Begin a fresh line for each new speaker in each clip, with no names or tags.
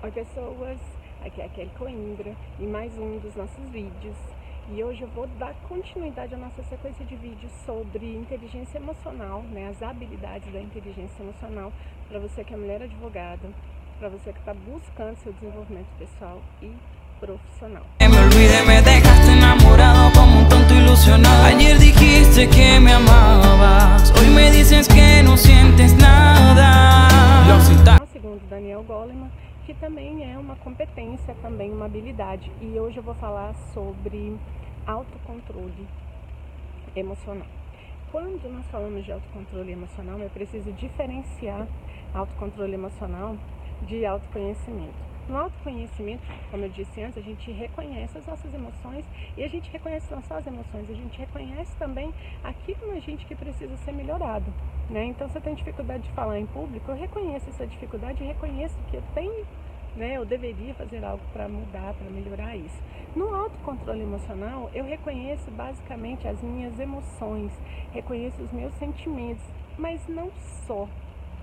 Oi pessoas, aqui é a Kelly Coimbra e mais um dos nossos vídeos. E hoje eu vou dar continuidade à nossa sequência de vídeos sobre inteligência emocional, né, as habilidades da inteligência emocional para você que é mulher advogada, para você que está buscando seu desenvolvimento pessoal e profissional. Daniel Goleman, que também é uma competência, também uma habilidade. E hoje eu vou falar sobre autocontrole emocional. Quando nós falamos de autocontrole emocional, é preciso diferenciar autocontrole emocional de autoconhecimento. No autoconhecimento, como eu disse antes, a gente reconhece as nossas emoções e a gente reconhece não só as emoções, a gente reconhece também aquilo na gente que precisa ser melhorado. Né? Então, se eu tenho dificuldade de falar em público, eu reconheço essa dificuldade e reconheço que eu tenho, né, eu deveria fazer algo para mudar, para melhorar isso. No autocontrole emocional, eu reconheço basicamente as minhas emoções, reconheço os meus sentimentos, mas não só,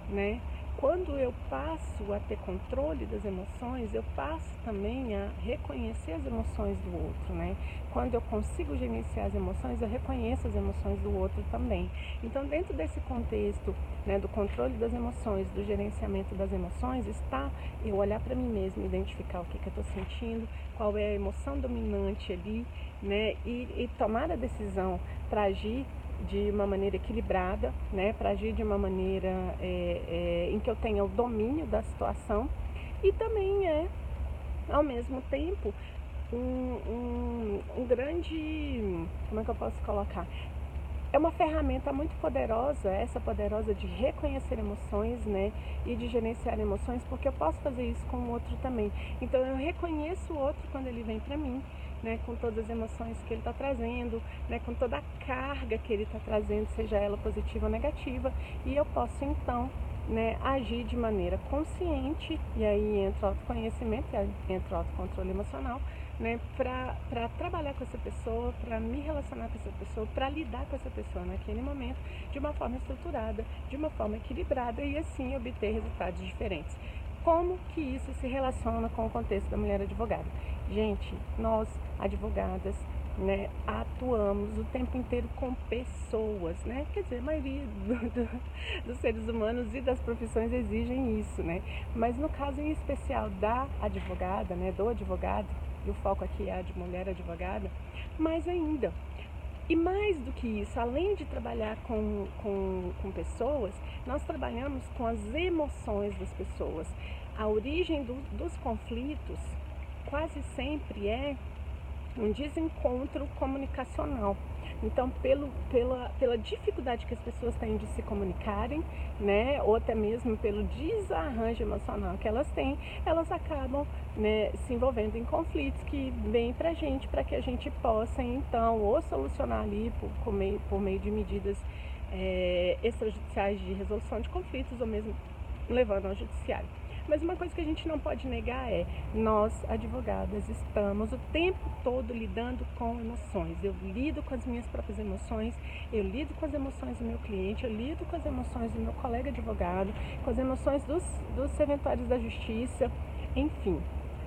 né? Quando eu passo a ter controle das emoções, eu passo também a reconhecer as emoções do outro, né? Quando eu consigo gerenciar as emoções, eu reconheço as emoções do outro também. Então, dentro desse contexto né, do controle das emoções, do gerenciamento das emoções, está eu olhar para mim mesmo, identificar o que, que eu estou sentindo, qual é a emoção dominante ali, né? E, e tomar a decisão para agir de uma maneira equilibrada, né, para agir de uma maneira é, é, em que eu tenha o domínio da situação e também é, ao mesmo tempo, um, um, um grande. Como é que eu posso colocar? É uma ferramenta muito poderosa, essa poderosa de reconhecer emoções, né, e de gerenciar emoções, porque eu posso fazer isso com o outro também. Então eu reconheço o outro quando ele vem para mim, né, com todas as emoções que ele está trazendo, né, com toda a carga que ele está trazendo, seja ela positiva ou negativa, e eu posso então né, agir de maneira consciente, e aí entra o autoconhecimento, entra o autocontrole emocional, né, para trabalhar com essa pessoa, para me relacionar com essa pessoa, para lidar com essa pessoa naquele momento de uma forma estruturada, de uma forma equilibrada e assim obter resultados diferentes. Como que isso se relaciona com o contexto da mulher advogada? Gente, nós advogadas né, atuamos o tempo inteiro com pessoas, né? Quer dizer, a maioria do, do, dos seres humanos e das profissões exigem isso, né? Mas no caso em especial da advogada, né, do advogado, e o foco aqui é de mulher advogada, mais ainda. E mais do que isso, além de trabalhar com, com, com pessoas, nós trabalhamos com as emoções das pessoas. A origem do, dos conflitos quase sempre é um desencontro comunicacional. Então, pelo, pela, pela dificuldade que as pessoas têm de se comunicarem, né, ou até mesmo pelo desarranjo emocional que elas têm, elas acabam né, se envolvendo em conflitos que vêm para a gente, para que a gente possa, então, ou solucionar ali por, por, meio, por meio de medidas é, extrajudiciais de resolução de conflitos, ou mesmo levando ao judiciário. Mas uma coisa que a gente não pode negar é: nós, advogadas, estamos o tempo todo lidando com emoções. Eu lido com as minhas próprias emoções, eu lido com as emoções do meu cliente, eu lido com as emoções do meu colega advogado, com as emoções dos, dos serventuários da justiça, enfim.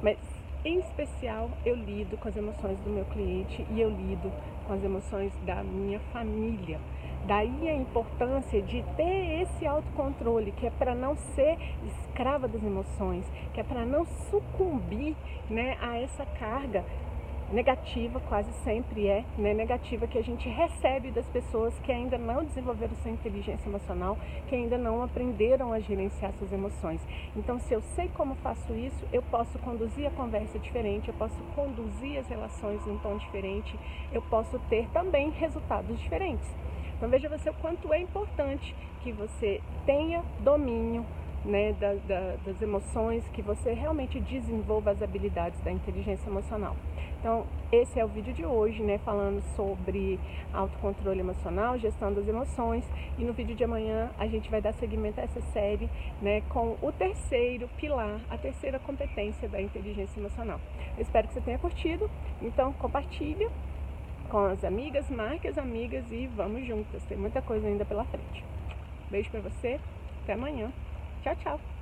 Mas em especial, eu lido com as emoções do meu cliente e eu lido com as emoções da minha família. Daí a importância de ter esse autocontrole, que é para não ser escrava das emoções, que é para não sucumbir né, a essa carga negativa, quase sempre é né, negativa, que a gente recebe das pessoas que ainda não desenvolveram sua inteligência emocional, que ainda não aprenderam a gerenciar suas emoções. Então, se eu sei como faço isso, eu posso conduzir a conversa diferente, eu posso conduzir as relações em um tom diferente, eu posso ter também resultados diferentes. Então, veja você o quanto é importante que você tenha domínio né, da, da, das emoções, que você realmente desenvolva as habilidades da inteligência emocional. Então, esse é o vídeo de hoje, né, falando sobre autocontrole emocional, gestão das emoções, e no vídeo de amanhã a gente vai dar seguimento a essa série, né, com o terceiro pilar, a terceira competência da inteligência emocional. Eu espero que você tenha curtido, então compartilha com as amigas, marque as amigas e vamos juntas, tem muita coisa ainda pela frente. Beijo para você, até amanhã. Tchau, tchau.